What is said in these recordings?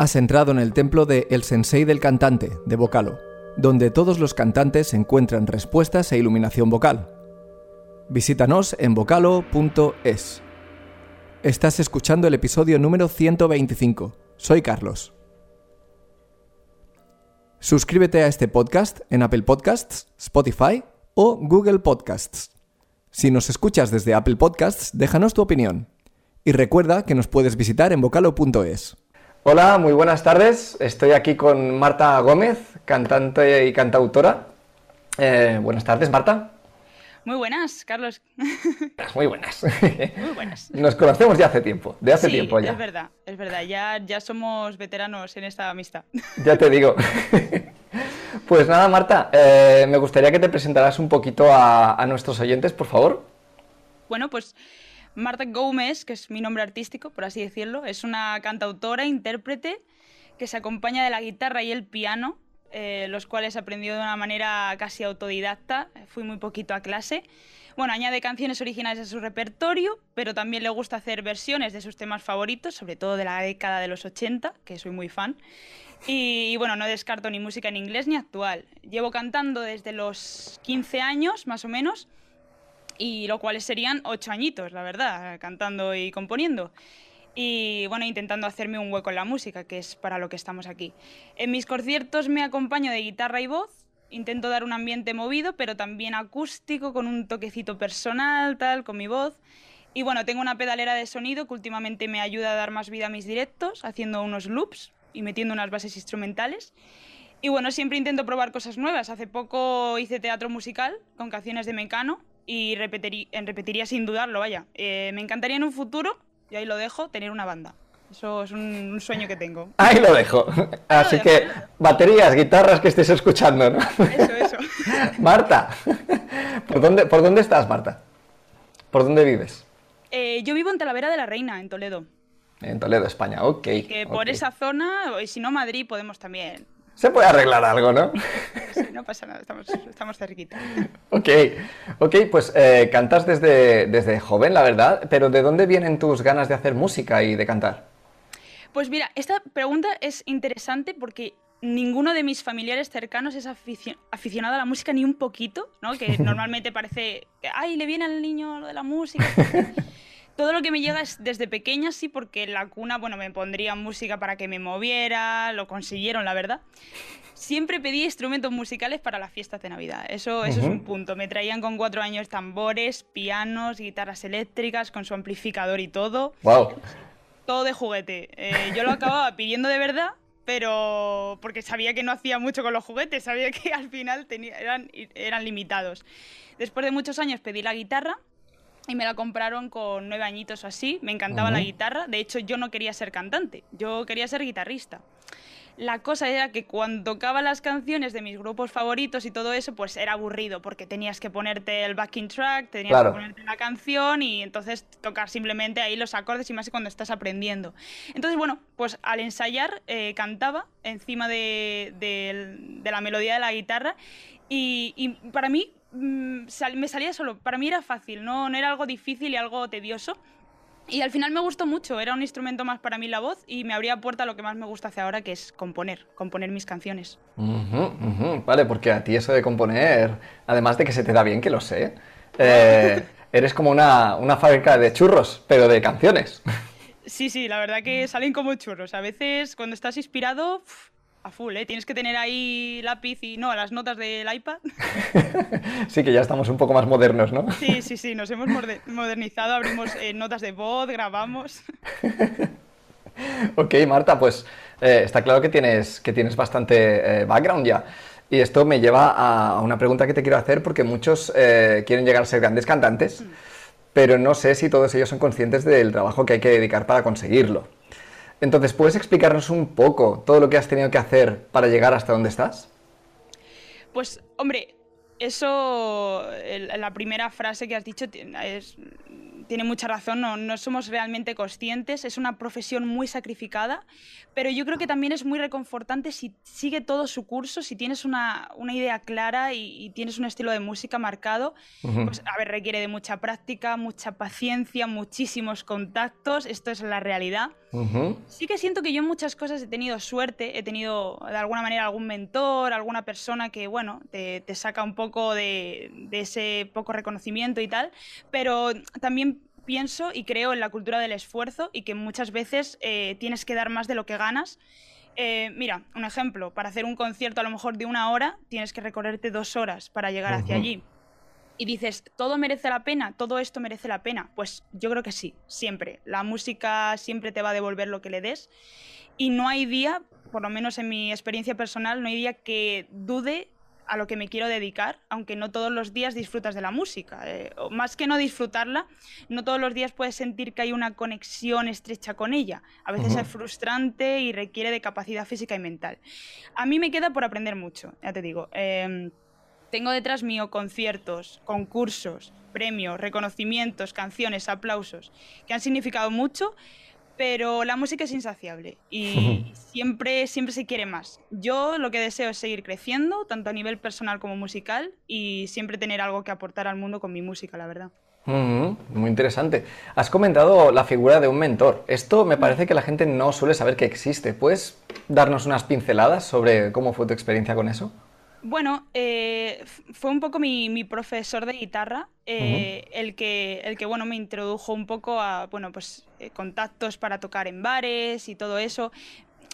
Has entrado en el templo de El Sensei del Cantante, de Vocalo, donde todos los cantantes encuentran respuestas e iluminación vocal. Visítanos en vocalo.es. Estás escuchando el episodio número 125. Soy Carlos. Suscríbete a este podcast en Apple Podcasts, Spotify o Google Podcasts. Si nos escuchas desde Apple Podcasts, déjanos tu opinión. Y recuerda que nos puedes visitar en vocalo.es. Hola, muy buenas tardes. Estoy aquí con Marta Gómez, cantante y cantautora. Eh, buenas tardes, Marta. Muy buenas, Carlos. Muy buenas. Muy buenas. Nos conocemos ya hace tiempo, de hace Sí, tiempo ya. Es verdad, es verdad. Ya, ya somos veteranos en esta amistad. Ya te digo. Pues nada, Marta, eh, me gustaría que te presentaras un poquito a, a nuestros oyentes, por favor. Bueno, pues Marta Gómez, que es mi nombre artístico, por así decirlo, es una cantautora, intérprete, que se acompaña de la guitarra y el piano, eh, los cuales aprendió de una manera casi autodidacta. Fui muy poquito a clase. Bueno, añade canciones originales a su repertorio, pero también le gusta hacer versiones de sus temas favoritos, sobre todo de la década de los 80, que soy muy fan. Y, y bueno, no descarto ni música en inglés ni actual. Llevo cantando desde los 15 años, más o menos, y lo cual serían 8 añitos, la verdad, cantando y componiendo. Y bueno, intentando hacerme un hueco en la música, que es para lo que estamos aquí. En mis conciertos me acompaño de guitarra y voz. Intento dar un ambiente movido, pero también acústico, con un toquecito personal, tal, con mi voz. Y bueno, tengo una pedalera de sonido que últimamente me ayuda a dar más vida a mis directos, haciendo unos loops y metiendo unas bases instrumentales. Y bueno, siempre intento probar cosas nuevas. Hace poco hice teatro musical con canciones de Mecano y repetirí- repetiría sin dudarlo, vaya. Eh, me encantaría en un futuro, y ahí lo dejo, tener una banda. Eso es un, un sueño que tengo. Ahí lo dejo. Así dejo, que baterías, guitarras que estés escuchando, ¿no? Eso, eso. Marta, ¿por dónde, ¿por dónde estás, Marta? ¿Por dónde vives? Eh, yo vivo en Talavera de la Reina, en Toledo. En Toledo, España, ok. Que por ok. esa zona, si no Madrid, podemos también. Se puede arreglar algo, ¿no? Sí, no pasa nada, estamos, estamos cerquita. Ok, ok, pues eh, cantas desde, desde joven, la verdad, pero ¿de dónde vienen tus ganas de hacer música y de cantar? Pues mira, esta pregunta es interesante porque ninguno de mis familiares cercanos es aficio- aficionado a la música ni un poquito, ¿no? Que normalmente parece que, ay, le viene al niño lo de la música. Todo lo que me llega es desde pequeña, sí, porque en la cuna, bueno, me pondrían música para que me moviera, lo consiguieron, la verdad. Siempre pedí instrumentos musicales para las fiestas de Navidad. Eso, eso es un punto. Me traían con cuatro años tambores, pianos, guitarras eléctricas, con su amplificador y todo Wow. todo de juguete. Eh, yo lo acababa pidiendo de verdad, pero porque sabía que no hacía mucho con los juguetes, sabía que al final tenía- eran, eran limitados. Después de muchos años pedí la guitarra y me la compraron con nueve añitos o así. Me encantaba la guitarra. De hecho, yo no quería ser cantante, yo quería ser guitarrista. La cosa era que cuando tocaba las canciones de mis grupos favoritos y todo eso, pues era aburrido porque tenías que ponerte el backing track, tenías Claro. que ponerte la canción y entonces tocar simplemente ahí los acordes y más cuando estás aprendiendo. Entonces, bueno, pues al ensayar eh, cantaba encima de, de- de la melodía de la guitarra y, y para mí mm, sal- me salía solo, para mí era fácil, no, no era algo difícil y algo tedioso. Y al final me gustó mucho, era un instrumento más para mí la voz y me abría puerta a lo que más me gusta hacer ahora, que es componer, componer mis canciones. Ujú, ujú, Vale, porque a ti eso de componer, además de que se te da bien, que lo sé, eh, eres como una, una fábrica de churros, pero de canciones. Sí, sí, la verdad que salen como churros. A veces cuando estás inspirado, a full, ¿eh? Tienes que tener ahí lápiz y no, las notas del iPad. Sí que ya estamos un poco más modernos, ¿no? Sí, sí, sí, nos hemos modernizado, abrimos eh, notas de voz, grabamos. Ok, Marta, pues eh, está claro que tienes, que tienes bastante eh, background ya. Y esto me lleva a, una pregunta que te quiero hacer porque muchos quieren llegar a ser grandes cantantes, pero no sé si todos ellos son conscientes del trabajo que hay que dedicar para conseguirlo. Entonces, ¿puedes explicarnos un poco todo lo que has tenido que hacer para llegar hasta donde estás? Pues, hombre, eso, la primera frase que has dicho es- tiene mucha razón, no, no somos realmente conscientes, es una profesión muy sacrificada, pero yo creo que también es muy reconfortante si sigue todo su curso, si tienes una, una idea clara y, y tienes un estilo de música marcado, Ujú. pues a ver, requiere de mucha práctica, mucha paciencia, muchísimos contactos, esto es la realidad. Sí que siento que yo en muchas cosas he tenido suerte, he tenido de alguna manera algún mentor, alguna persona que, bueno, te, saca un poco de, ese poco reconocimiento y tal, pero también pienso y creo en la cultura del esfuerzo y que muchas veces eh, tienes que dar más de lo que ganas. Eh, mira, un ejemplo, para hacer un concierto a lo mejor de una hora, tienes que recorrerte dos horas para llegar hacia allí y dices, ¿todo merece la pena? ¿Todo esto merece la pena? Pues yo creo que sí, siempre. La música siempre te va a devolver lo que le des. Y no hay día, por lo menos en mi experiencia personal, no hay día que dude a lo que me quiero dedicar, aunque no todos los días disfrutas de la música. Eh, más que no disfrutarla, no todos los días puedes sentir que hay una conexión estrecha con ella. A veces es frustrante y requiere de capacidad física y mental. A mí me queda por aprender mucho, ya te digo. Em, tengo detrás mío conciertos, concursos, premios, reconocimientos, canciones, aplausos, que han significado mucho, pero la música es insaciable y siempre, siempre se quiere más. Yo lo que deseo es seguir creciendo, tanto a nivel personal como musical, y siempre tener algo que aportar al mundo con mi música, la verdad. muy interesante. Has comentado la figura de un mentor. Esto me parece que la gente no suele saber que existe. ¿Puedes darnos unas pinceladas sobre cómo fue tu experiencia con eso? Bueno, eh, fue un poco mi, profesor de guitarra eh, el, que, el que bueno, me introdujo un poco a bueno, pues, eh, contactos para tocar en bares y todo eso.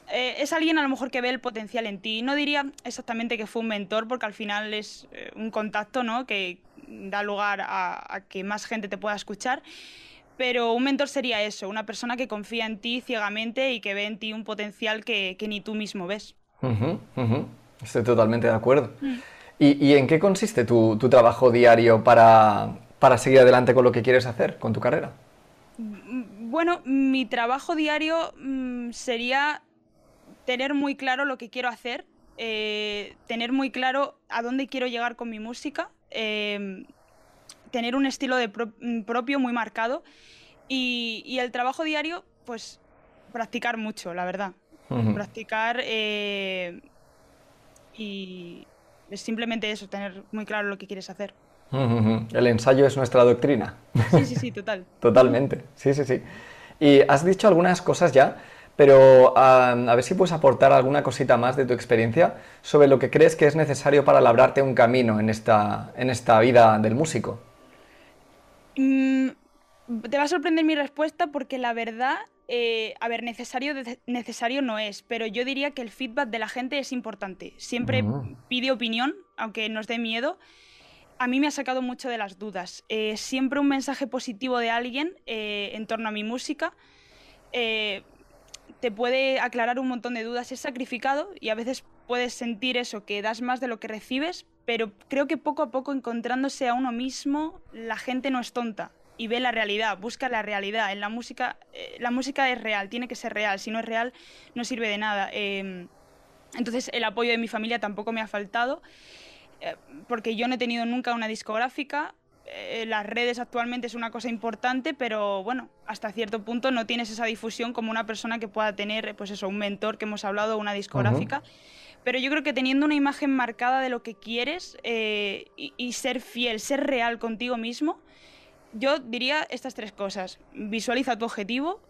es alguien a lo mejor que ve el potencial en ti. No diría exactamente que fue un mentor porque al final es un contacto ¿no? que da lugar a, que más gente te pueda escuchar. Pero un mentor sería eso, una persona que confía en ti ciegamente y que ve en ti un potencial que, ni tú mismo ves. Estoy totalmente de acuerdo. Mm. ¿Y, en qué consiste tu, trabajo diario para, seguir adelante con lo que quieres hacer, con tu carrera? Mm, bueno, mi trabajo diario mm, sería tener muy claro lo que quiero hacer, eh, tener muy claro a dónde quiero llegar con mi música, em, tener un estilo de propio muy marcado y, el trabajo diario, pues practicar mucho, la verdad. Practicar eh, y es simplemente eso, tener muy claro lo que quieres hacer. El ensayo es nuestra doctrina. Sí, sí, sí, total. Totalmente, sí, sí, sí. Y has dicho algunas cosas ya, pero a ver si puedes aportar alguna cosita más de tu experiencia sobre lo que crees que es necesario para labrarte un camino en esta, en esta vida del músico. Mm, te va a sorprender mi respuesta porque la verdad eh, a ver, necesario, necesario no es, pero yo diría que el feedback de la gente es importante. Siempre mm. pide opinión, aunque nos dé miedo. A mí me ha sacado mucho de las dudas. Eh, siempre un mensaje positivo de alguien eh, en torno a mi música te puede aclarar un montón de dudas. Es sacrificado y a veces puedes sentir eso, que das más de lo que recibes, pero creo que poco a poco encontrándose a uno mismo, la gente no es tonta y ve la realidad, busca la realidad. En la música, eh, la música es real, tiene que ser real. Si no es real, no sirve de nada. Em, entonces, el apoyo de mi familia tampoco me ha faltado, eh, porque yo no he tenido nunca una discográfica. Eh, las redes actualmente es una cosa importante, pero bueno, hasta cierto punto no tienes esa difusión como una persona que pueda tener, pues eso, un mentor que hemos hablado, una discográfica. Pero yo creo que teniendo una imagen marcada de lo que quieres y ser fiel, ser real contigo mismo, yo diría estas tres cosas. Visualiza tu objetivo,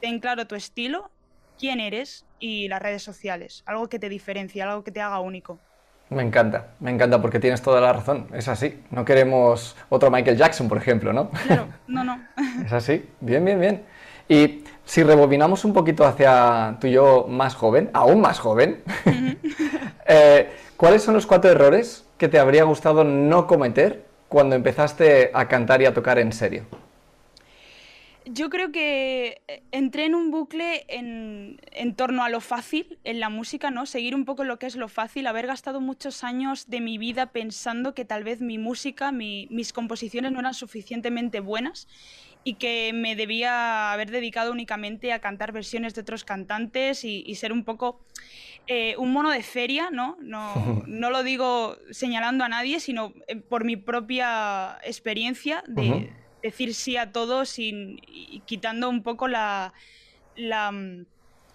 ten claro tu estilo, quién eres y las redes sociales. Algo que te diferencie, algo que te haga único. Me encanta, me encanta porque tienes toda la razón. Es así. No queremos otro Michael Jackson, por ejemplo, ¿no? Claro, no, no. es así. Bien, bien, bien. Y si rebobinamos un poquito hacia tu yo más joven, aún más joven, eh, ¿cuáles son los cuatro errores que te habría gustado no cometer cuando empezaste a cantar y a tocar en serio? Yo creo que eh, entré en un bucle en, torno a lo fácil en la música, ¿no? Seguir un poco lo que es lo fácil, haber gastado muchos años de mi vida pensando que tal vez mi música, mis composiciones no eran suficientemente buenas y que me debía haber dedicado únicamente a cantar versiones de otros cantantes y ser un poco eh, un mono de feria, ¿no? ¿no? No lo digo señalando a nadie, sino eh, por mi propia experiencia de decir sí a todo sin, quitando un poco la, mm,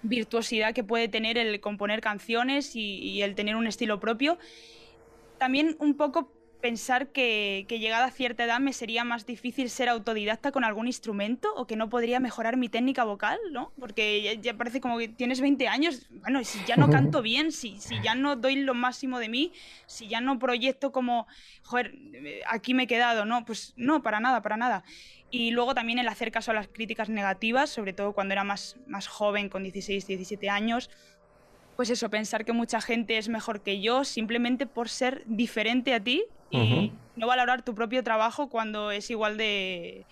virtuosidad que puede tener el componer canciones y, el tener un estilo propio. También un poco pensar que, llegada a cierta edad me sería más difícil ser autodidacta con algún instrumento o que no podría mejorar mi técnica vocal, ¿no? Porque ya, parece como que tienes 20 años, bueno, si ya no canto bien, si, si ya no doy lo máximo de mí, si ya no proyecto como, joder, aquí me he quedado, ¿no? Pues no, para nada, para nada. Y luego también el hacer caso a las críticas negativas, sobre todo cuando era más, más joven, con 16, 17 años, pues eso, pensar que mucha gente es mejor que yo simplemente por ser diferente a ti y no valorar tu propio trabajo cuando es igual de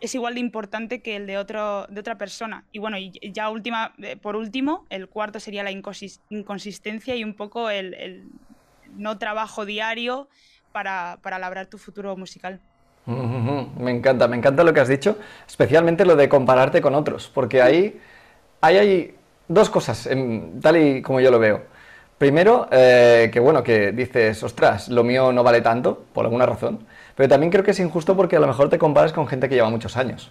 es igual de importante que el de otro de otra persona. Y bueno, y ya última eh, por último, el cuarto sería la inconsistencia y un poco el, no trabajo diario para, para labrar tu futuro musical. Me encanta, me encanta lo que has dicho, especialmente lo de compararte con otros, porque ahí, ahí hay dos cosas, tal y como yo lo veo. Primero, eh, que bueno, que dices, ostras, lo mío no vale tanto, por alguna razón. Pero también creo que es injusto porque a lo mejor te comparas con gente que lleva muchos años.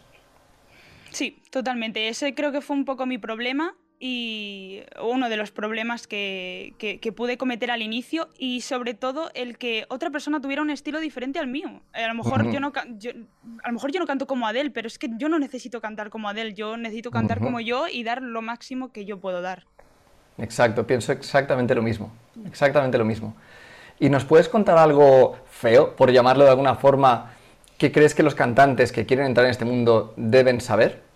Sí, totalmente. Ese creo que fue un poco mi problema y uno de los problemas que, pude cometer al inicio y sobre todo el que otra persona tuviera un estilo diferente al mío. Eh, a, lo mejor yo no, a lo mejor yo no canto como Adele, pero es que yo no necesito cantar como Adele, yo necesito cantar como yo y dar lo máximo que yo puedo dar. Exacto, pienso exactamente lo mismo, exactamente lo mismo. ¿Y nos puedes contar algo feo, por llamarlo de alguna forma, que crees que los cantantes que quieren entrar en este mundo deben saber?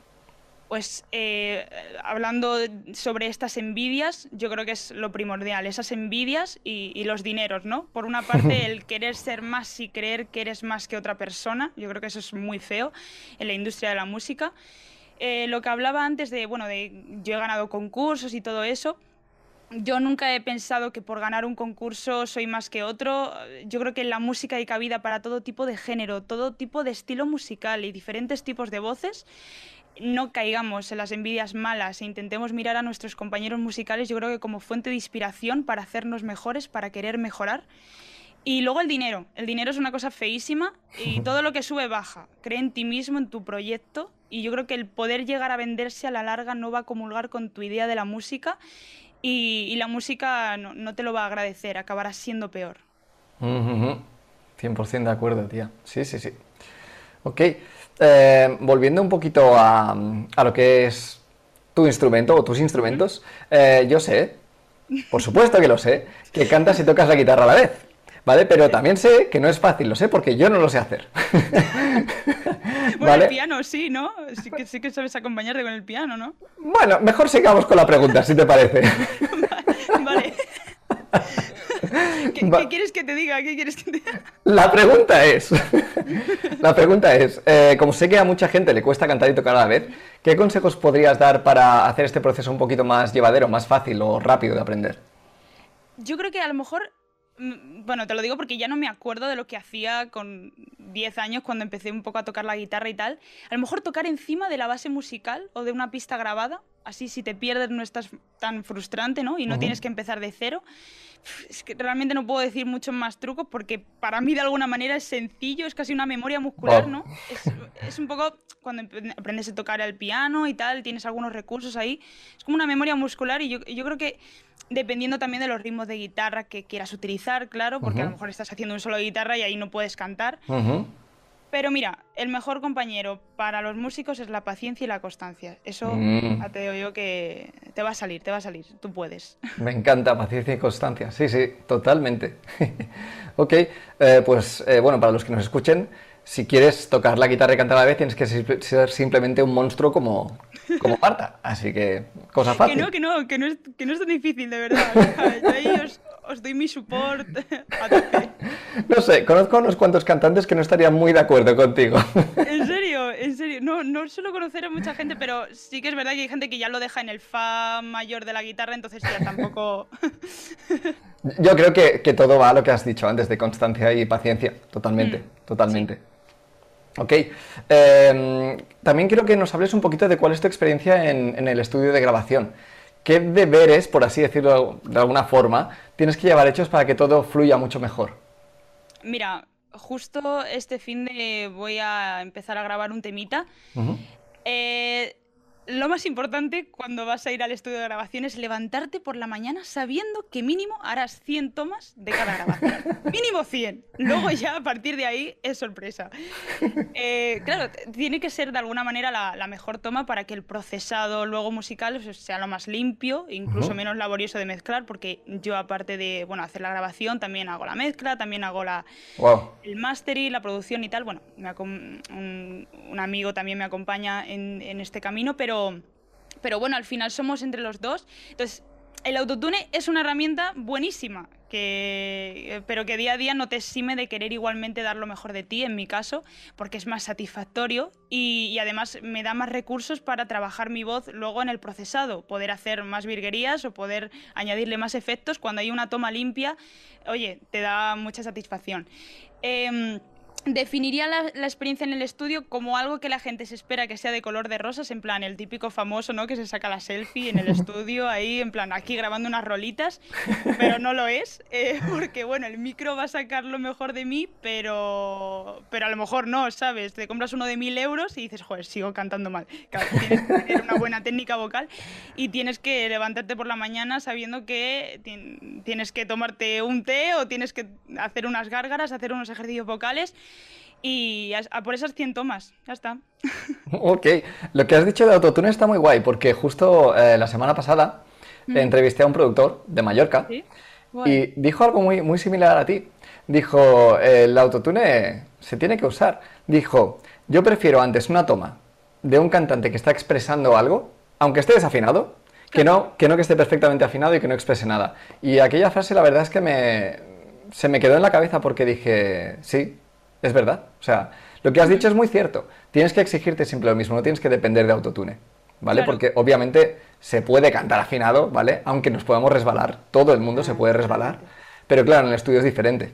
Pues eh, hablando sobre estas envidias, yo creo que es lo primordial, esas envidias y, los dineros, ¿no? Por una parte, el querer ser más y creer que eres más que otra persona, yo creo que eso es muy feo en la industria de la música. Eh, lo que hablaba antes de, bueno, de yo he ganado concursos y todo eso, yo nunca he pensado que por ganar un concurso soy más que otro. Yo creo que en la música hay cabida para todo tipo de género, todo tipo de estilo musical y diferentes tipos de voces no caigamos en las envidias malas e intentemos mirar a nuestros compañeros musicales, yo creo que como fuente de inspiración para hacernos mejores, para querer mejorar. Y luego el dinero. El dinero es una cosa feísima y todo lo que sube baja. Cree en ti mismo, en tu proyecto. Y yo creo que el poder llegar a venderse a la larga no va a comulgar con tu idea de la música y, la música no, te lo va a agradecer, acabará siendo peor. 100% de acuerdo, tía. Sí, sí, sí. Ok. Eh, volviendo un poquito a, lo que es tu instrumento o tus instrumentos, eh, yo sé, por supuesto que lo sé, que cantas y tocas la guitarra a la vez. ¿Vale? Pero también sé que no es fácil, lo sé porque yo no lo sé hacer. bueno, el piano sí, ¿no? Sí que, sí que sabes acompañarte con el piano, ¿no? Bueno, mejor sigamos con la pregunta, si te parece. vale. ¿Qué, quieres que te diga? ¿Qué quieres que te diga? La pregunta es, la pregunta es, eh, como sé que a mucha gente le cuesta cantar y tocar a la vez, ¿qué consejos podrías dar para hacer este proceso un poquito más llevadero, más fácil o rápido de aprender? Yo creo que a lo mejor mm, bueno, te lo digo porque ya no me acuerdo de lo que hacía con 10 años cuando empecé un poco a tocar la guitarra y tal. A lo mejor tocar encima de la base musical o de una pista grabada, así si te pierdes no estás tan frustrante, ¿no? Y no tienes que empezar de cero es que realmente no puedo decir muchos más trucos porque para mí de alguna manera es sencillo, es casi una memoria muscular, ¿no? Es, un poco cuando aprendes a tocar el piano y tal, tienes algunos recursos ahí, es como una memoria muscular y yo, creo que dependiendo también de los ritmos de guitarra que quieras utilizar, claro, porque a lo mejor estás haciendo un solo de guitarra y ahí no puedes cantar. Pero mira, el mejor compañero para los músicos es la paciencia y la constancia. Eso mm. te digo yo que te va a salir, te va a salir, tú puedes. Me encanta paciencia y constancia, sí, sí, totalmente. ok, eh, pues eh, bueno, para los que nos escuchen, si quieres tocar la guitarra y cantar a la vez, tienes que ser simplemente un monstruo como, como Marta. Así que, cosa fácil. Que no, que no, que no es, que no es tan difícil, de verdad. os doy mi support No sé, conozco a unos cuantos cantantes que no estarían muy de acuerdo contigo. En serio, en serio. No, no suelo conocer a mucha gente, pero sí que es verdad que hay gente que ya lo deja en el fa mayor de la guitarra, entonces ya tampoco. Yo creo que, todo va a lo que has dicho antes de constancia y paciencia. Totalmente, mm, totalmente. Ok. Em, también quiero que nos hables un poquito de cuál es tu experiencia en el estudio de grabación. ¿Qué deberes, por así decirlo de alguna forma, tienes que llevar hechos para que todo fluya mucho mejor? Mira, justo este fin de voy a empezar a grabar un temita. Eh, lo más importante cuando vas a ir al estudio de grabación es levantarte por la mañana sabiendo que mínimo harás 100 tomas de cada grabación. mínimo 100. Luego ya a partir de ahí es sorpresa. Eh, claro, tiene que ser de alguna manera la, mejor toma para que el procesado luego musical sea lo más limpio, incluso menos laborioso de mezclar, porque yo aparte de bueno, hacer la grabación también hago la mezcla, también hago la, el mastering, la producción y tal. Bueno, un, amigo también me acompaña en, en este camino, pero pero, bueno, al final somos entre los dos. Entonces, el autotune es una herramienta buenísima, que, pero que día a día no te exime de querer igualmente dar lo mejor de ti, en mi caso, porque es más satisfactorio y, además me da más recursos para trabajar mi voz luego en el procesado, poder hacer más virguerías o poder añadirle más efectos. Cuando hay una toma limpia, oye, te da mucha satisfacción. Em, definiría la, experiencia en el estudio como algo que la gente se espera que sea de color de rosas, en plan el típico famoso, ¿no? Que se saca la selfie en el estudio, ahí, en plan, aquí grabando unas rolitas, pero no lo es, eh, porque bueno, el micro va a sacar lo mejor de mí, pero, pero a lo mejor no, ¿sabes? Te compras uno de mil euros y dices, joder, sigo cantando mal. tienes que tener una buena técnica vocal y tienes que levantarte por la mañana sabiendo que tienes que tomarte un té o tienes que hacer unas gárgaras, hacer unos ejercicios vocales y a, por esas 100 tomas, ya está. Ok, lo que has dicho de autotune está muy guay, porque justo eh, la semana pasada mm. entrevisté a un productor de Mallorca y dijo algo muy, muy similar a ti. Dijo, el autotune se tiene que usar. Dijo, yo prefiero antes una toma de un cantante que está expresando algo, aunque esté desafinado, que no, que no que esté perfectamente afinado y que no exprese nada. Y aquella frase la verdad es que me, se me quedó en la cabeza porque dije, sí, es verdad. O sea, lo que has dicho es muy cierto. Tienes que exigirte siempre lo mismo, no tienes que depender de autotune. ¿Vale? Porque obviamente se puede cantar afinado, ¿vale? Aunque nos podamos resbalar. Todo el mundo se puede resbalar. Pero claro, en el estudio es diferente.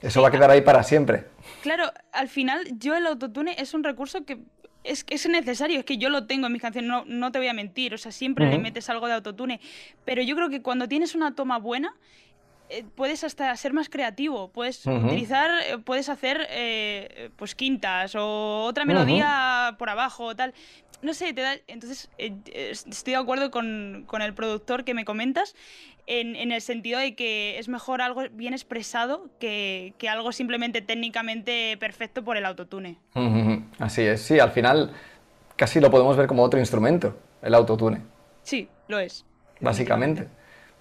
Eso va a quedar ahí para siempre. Claro, al final yo el autotune es un recurso que es, es necesario, es que yo lo tengo en mis canciones, no, no te voy a mentir, o sea, siempre le metes algo de autotune, pero yo creo que cuando tienes una toma buena, puedes hasta ser más creativo, puedes utilizar, eh, puedes hacer eh, pues quintas o otra melodía por abajo o tal. No sé, te da, entonces estoy de acuerdo con, el productor que me comentas en, el sentido de que es mejor algo bien expresado que, algo simplemente técnicamente perfecto por el autotune. Así es, sí, al final casi lo podemos ver como otro instrumento, el autotune. Sí, lo es. Básicamente.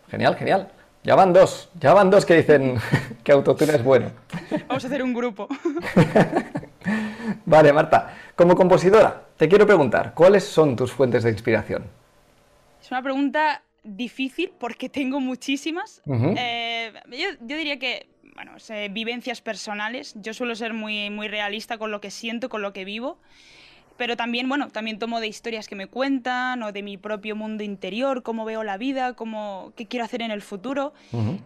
Genial, genial. Ya van dos, ya van dos que dicen que autotune es bueno. Vamos a hacer un grupo. vale, Marta, como compositora, te quiero preguntar, ¿cuáles son tus fuentes de inspiración? Es una pregunta difícil porque tengo muchísimas. Eh, yo, diría que, bueno, vivencias personales. Yo suelo ser muy, muy realista con lo que siento, con lo que vivo pero también, bueno, también tomo de historias que me cuentan o de mi propio mundo interior, cómo veo la vida, cómo, qué quiero hacer en el futuro.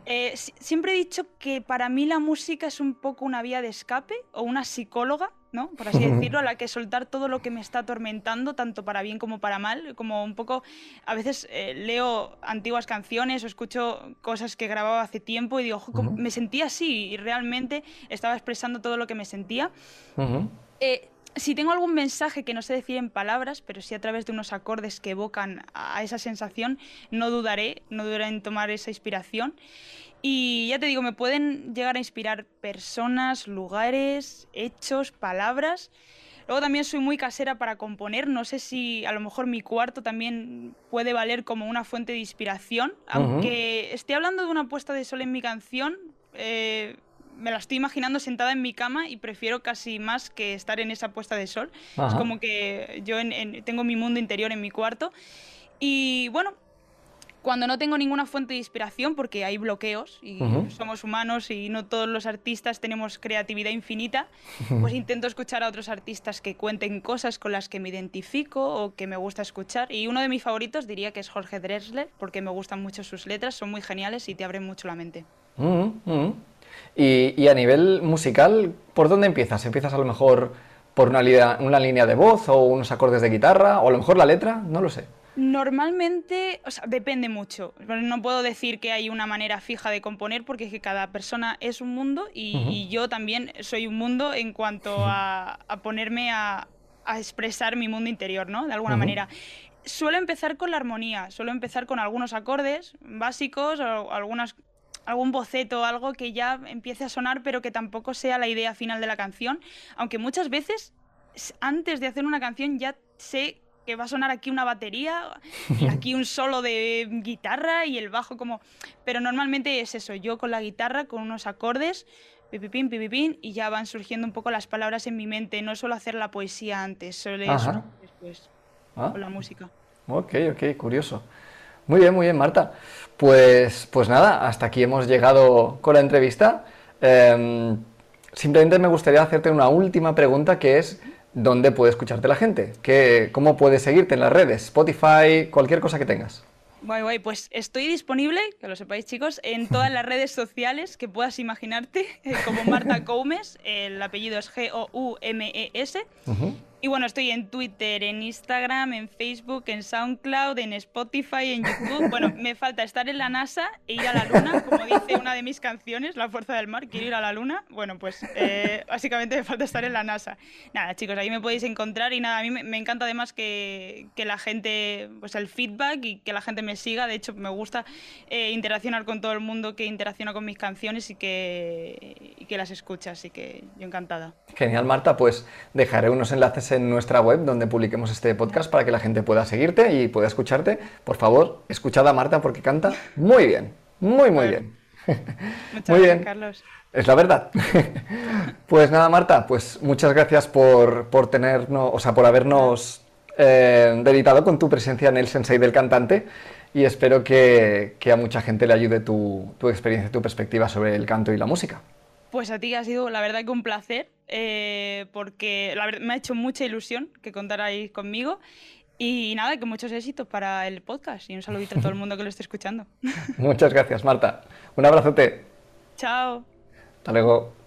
Eh, siempre he dicho que para mí la música es un poco una vía de escape o una psicóloga, ¿no? Por así decirlo, a la que soltar todo lo que me está atormentando, tanto para bien como para mal, como un poco, a veces eh, leo antiguas canciones o escucho cosas que grababa hace tiempo y digo, me sentía así y realmente estaba expresando todo lo que me sentía si tengo algún mensaje que no sé decir en palabras, pero sí a través de unos acordes que evocan a esa sensación, no dudaré, no dudaré en tomar esa inspiración. Y ya te digo, me pueden llegar a inspirar personas, lugares, hechos, palabras. Luego también soy muy casera para componer. No sé si a lo mejor mi cuarto también puede valer como una fuente de inspiración. Aunque esté hablando de una puesta de sol en mi canción, eh, me la estoy imaginando sentada en mi cama y prefiero casi más que estar en esa puesta de sol. Es como que yo tengo mi mundo interior en mi cuarto. Y bueno, cuando no tengo ninguna fuente de inspiración, porque hay bloqueos y somos humanos y no todos los artistas tenemos creatividad infinita, pues intento escuchar a otros artistas que cuenten cosas con las que me identifico o que me gusta escuchar. Y uno de mis favoritos diría que es Jorge Drexler, porque me gustan mucho sus letras, son muy geniales y te abren mucho la mente. Y, a nivel musical, ¿por dónde empiezas? ¿Empiezas a lo mejor por una, una línea de voz o unos acordes de guitarra o a lo mejor la letra? No lo sé. Normalmente, o sea, depende mucho. No puedo decir que hay una manera fija de componer porque es que cada persona es un mundo y, yo también soy un mundo en cuanto a, ponerme a, expresar mi mundo interior, ¿no? De alguna manera. suelo empezar con la armonía, suelo empezar con algunos acordes básicos o algunas, algún boceto, algo que ya empiece a sonar, pero que tampoco sea la idea final de la canción. Aunque muchas veces, antes de hacer una canción, ya sé que va a sonar aquí una batería y aquí un solo de guitarra y el bajo como... Pero normalmente es eso, yo con la guitarra, con unos acordes, pipipín, pipipín, y ya van surgiendo un poco las palabras en mi mente. No suelo hacer la poesía antes, solo eso después, ah. con la música. Ok, ok, curioso. Muy bien, muy bien, Marta. Pues, pues nada, hasta aquí hemos llegado con la entrevista. Em, simplemente me gustaría hacerte una última pregunta que es ¿dónde puede escucharte la gente? ¿Qué, ¿Cómo puede seguirte en las redes? Spotify, cualquier cosa que tengas. Guay, guay, pues estoy disponible, que lo sepáis chicos, en todas las redes sociales que puedas imaginarte, eh, como Marta Coumes, el apellido es G-O-U-M-E-S. Y bueno, estoy en Twitter, en Instagram, en Facebook, en SoundCloud, en Spotify, en YouTube. Bueno, me falta estar en la NASA e ir a la Luna, como dice una de mis canciones, La Fuerza del Mar, quiero ir a la Luna. Bueno, pues eh, básicamente me falta estar en la NASA. Nada, chicos, ahí me podéis encontrar y nada, a mí me, encanta además que, que, la gente, pues el feedback y que la gente me siga. De hecho, me gusta eh, interaccionar con todo el mundo que interacciona con mis canciones y que, y que las escucha, así que yo encantada. Genial, Marta, pues dejaré unos enlaces en nuestra web donde publiquemos este podcast para que la gente pueda seguirte y pueda escucharte. Por favor, escuchad a Marta porque canta muy bien, muy, muy bien. Muchas muy bien. Carlos. Es la verdad. pues nada, Marta, pues muchas gracias por, por tenernos, o sea, por habernos eh, dedicado con tu presencia en el Sensei del Cantante y espero que, que a mucha gente le ayude tu, tu experiencia, tu perspectiva sobre el canto y la música. Pues a ti ha sido la verdad que un placer, eh, porque la verdad, me ha hecho mucha ilusión que contarais conmigo. Y nada, que muchos éxitos para el podcast y un saludito a todo el mundo que lo esté escuchando. Muchas gracias, Marta. Un abrazote. Chao. Hasta luego.